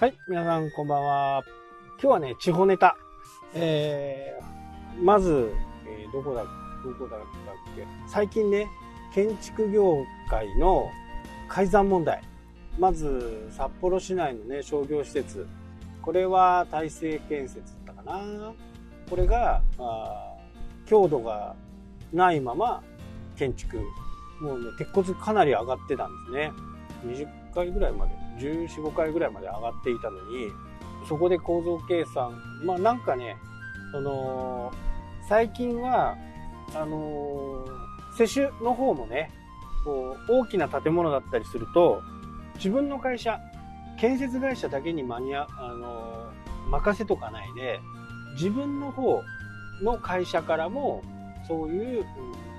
はい、皆さんこんばんは。今日はね、地方ネタ。えー、まず、えー、どこだ、どこだったっけ？最近ね、建築業界の改ざん問題。まず、札幌市内のね、商業施設。これは大成建設だったかな。これが、あ強度がないまま建築。もうね、鉄骨かなり上がってたんですね。20回ぐらいまで、1415回ぐらいまで上がっていたのに、そこで構造計算、まあなんかね、その、最近は、あのー、施主の方もね、こう、大きな建物だったりすると、自分の会社、建設会社だけに間に合、あの、任せとかないで、自分の方の会社からも、そういう、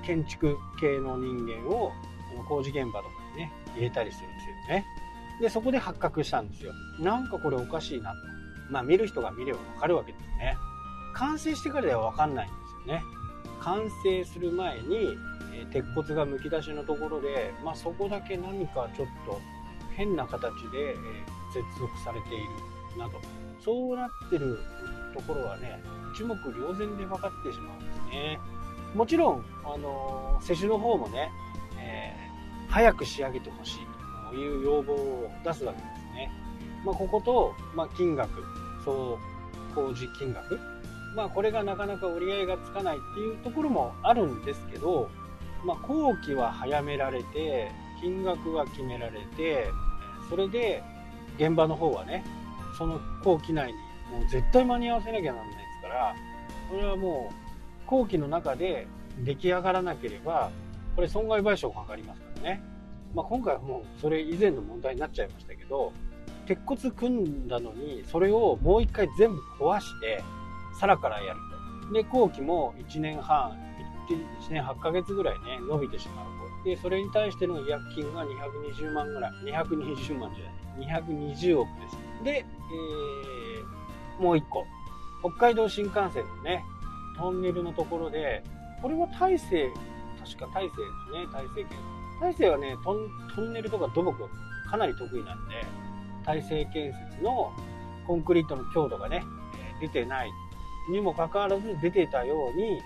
建築系の人間を工事現場とかね、入れたりするんですよね。で、そこで発覚したんですよ。なんかこれおかしいなと。まあ見る人が見ればわかるわけですね。完成してからではわかんないんですよね。完成する前に、え鉄骨がむき出しのところで、まあそこだけ何かちょっと変な形で、え接続されているなど、そうなってるところはね、一目瞭然で分かってしまうんですね。もちろん、あの施主の方もね、早く仕上げてほしいという要望を出すわけですね。まあ、ここと、まあ、金額、総工事金額、まあ、これがなかなか折り合いがつかないっていうところもあるんですけど、まあ、工期は早められて、金額は決められて、それで現場の方はね、その工期内にもう絶対間に合わせなきゃなんないですから、それはもう工期の中で出来上がらなければ、これ損害賠償かかりますからね。まあ、今回はもうそれ以前の問題になっちゃいましたけど、鉄骨組んだのに、それをもう一回全部壊して、さらからやると。で、工期も1年半、1年8ヶ月ぐらいね、伸びてしまうと。で、それに対しての違約金が220万ぐらい、220万じゃない、220億です。で、えー、もう一個。北海道新幹線のね、トンネルのところで、これは大勢、確か大勢ですね、大勢県。大勢はねトン、ネルとか土木かなり得意なんで、大成建設のコンクリートの強度がね、出てないにもかかわらず出てたように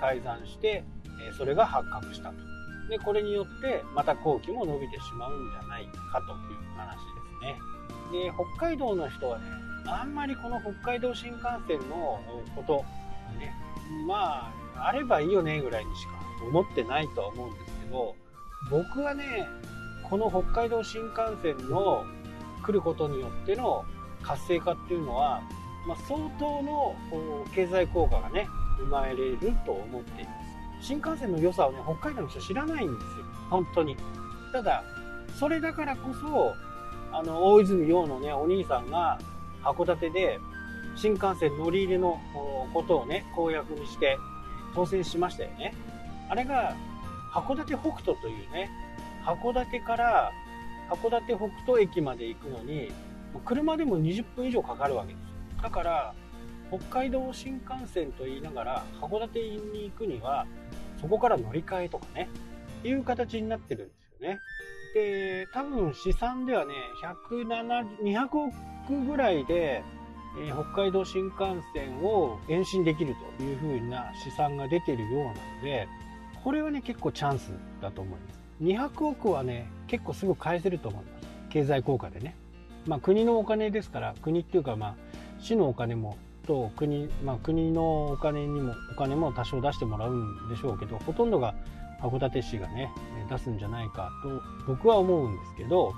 改ざんして、それが発覚したと。で、これによってまた工期も伸びてしまうんじゃないかという話ですね。で、北海道の人はね、あんまりこの北海道新幹線のこと、ね、まあ、あればいいよねぐらいにしか思ってないとは思うんですけど、僕はね、この北海道新幹線の来ることによっての活性化っていうのは、まあ、相当の経済効果がね、生まれると思っています。新幹線の良さをね、北海道の人知らないんですよ。本当に。ただ、それだからこそ、あの、大泉洋のね、お兄さんが函館で新幹線乗り入れのことをね、公約にして当選しましたよね。あれが函館北斗というね、函館から函館北斗駅まで行くのに、車でも20分以上かかるわけですよ。だから、北海道新幹線と言いながら函館に行くには、そこから乗り換えとかね、いう形になってるんですよね。で、多分試算ではね、107、200億ぐらいで、えー、北海道新幹線を延伸できるというふうな試算が出てるようなので、これはね、結構チャンスだと思います。200億はね、結構すぐ返せると思います。経済効果でね。まあ国のお金ですから、国っていうかまあ市のお金もと国、まあ国のお金にも、お金も多少出してもらうんでしょうけど、ほとんどが函館市がね、出すんじゃないかと僕は思うんですけど、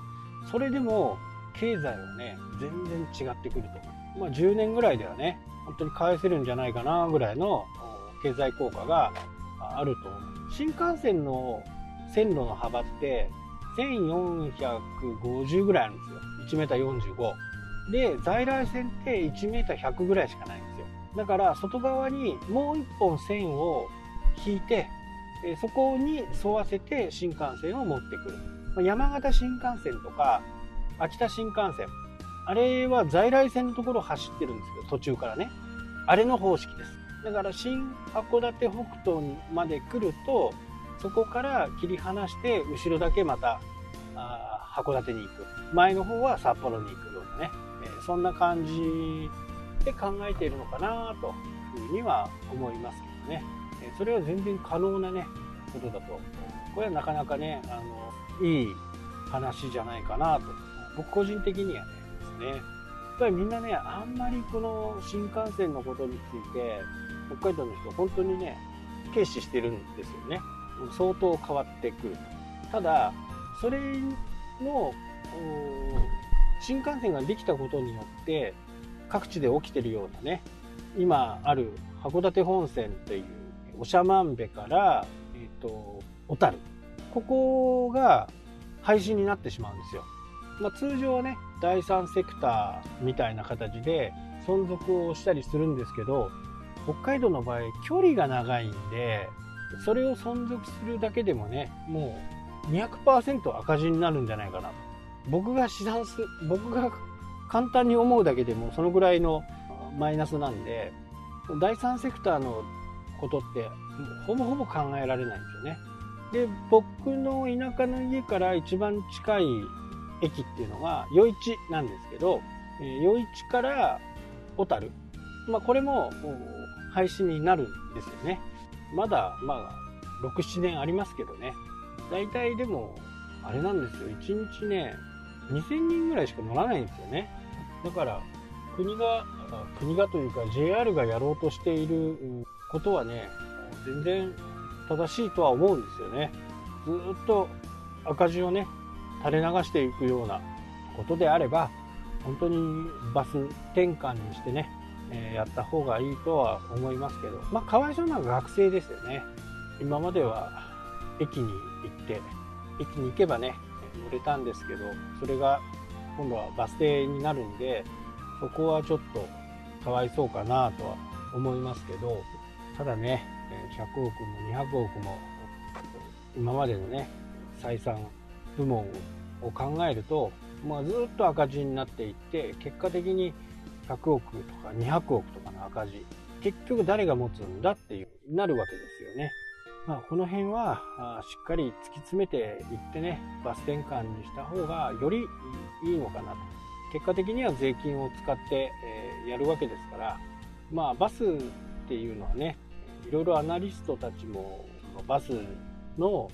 それでも経済はね、全然違ってくるとます。まあ、10年ぐらいではね、本当に返せるんじゃないかなぐらいの経済効果があると思う。新幹線の線路の幅って1450ぐらいあるんですよ。1 m 45。で、在来線って1 m 100ぐらいしかないんですよ。だから外側にもう1本線を引いて、そこに沿わせて新幹線を持ってくる。山形新幹線とか秋田新幹線あれは在来線のところを走ってるんですけど、途中からね。あれの方式です。だから新函館北東まで来ると、そこから切り離して、後ろだけまた、あ函館に行く。前の方は札幌に行くようなね、えー、そんな感じで考えているのかなというふうには思いますけどね。えそれは全然可能なねことだとこれはなかなかねあのいい話じゃないかなと。僕個人的にはねですね。やっぱりみんなねあんまりこの新幹線のことについて北海道の人本当にね軽視してるんですよね。相当変わってくるただそれの新幹線ができたことによって各地で起きてるようなね今ある函館本線っていう長万部から、えーと、小樽。ここが廃止になってしまうんですよ、まあ、通常はね第三セクターみたいな形で存続をしたりするんですけど北海道の場合距離が長いんでそれを存続するだけでもねもう200%赤字になるんじゃないかなと。僕が試算す僕が簡単に思うだけでもそのぐらいのマイナスなんで第三セクターのことってほぼほぼ考えられないんですよね。で僕の田舎の家から一番近い駅っていうのが余市なんですけど余市から小樽、まあ、これも廃止になるんですよね。まだまあ67年ありますけどね。大体でもあれなんですよ。1日ね2000人ぐらいしか乗らないんですよね。だから国が国がというか JR がやろうとしていることはね全然正しいとは思うんですよね。ずっと赤字をね垂れ流していくようなことであれば本当にバス転換にしてね、えー、やった方がいいとは思いますけどまあかわいそうな学生ですよね。今までは駅に行って駅に行けばね乗れたんですけどそれが今度はバス停になるんでそこはちょっとかわいそうかなとは思いますけどただね100億も200億も今までのね採算部門を考えると、まあ、ずっと赤字になっていって結果的に100億とか200億とかの赤字。結局誰が持つんだっていうなるわけですよね。まあ、この辺はしっかり突き詰めていってねバス転換にした方がよりいいのかなと。結果的には税金を使って、え、やるわけですから。まあバスっていうのはねいろいろアナリストたちもバスの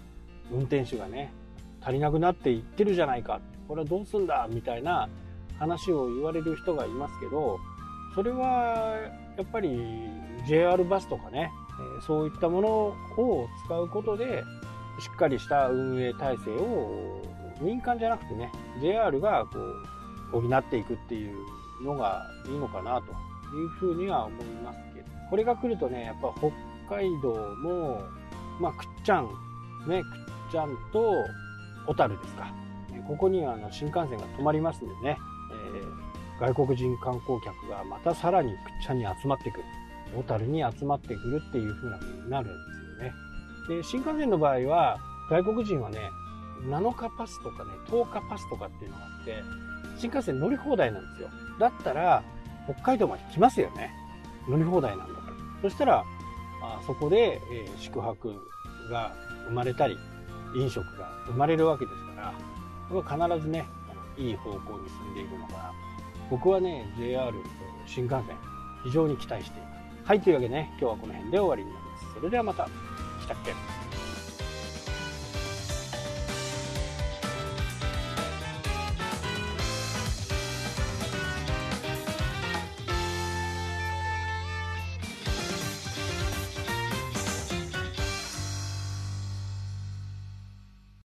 運転手がね足りなくなっていってるじゃないか。これはどうすんだみたいな話を言われる人がいますけどそれはやっぱり JR バスとかねそういったものを使うことでしっかりした運営体制を民間じゃなくてね JR がこう補っていくっていうのがいいのかなというふうには思いますけど。これが来るとねやっぱ北海道もまあくっちゃんねくっちゃんと小樽ですか。ここにはあの新幹線が止まりますんでね、外国人観光客がまたさらにくっちゃに集まってくる。小樽に集まってくるっていう風な風になるんですよね。で新幹線の場合は外国人はね7日パスとかね10日パスとかっていうのがあって新幹線乗り放題なんですよ。だったら北海道まで来ますよね。乗り放題なんだから。そしたらあそこで、えー、宿泊が生まれたり飲食が生まれるわけですから必ずねいい方向に進んでいくのかな僕はね JR 新幹線非常に期待しています。はいというわけでね今日はこの辺で終わりになります。それではまた。したっけ？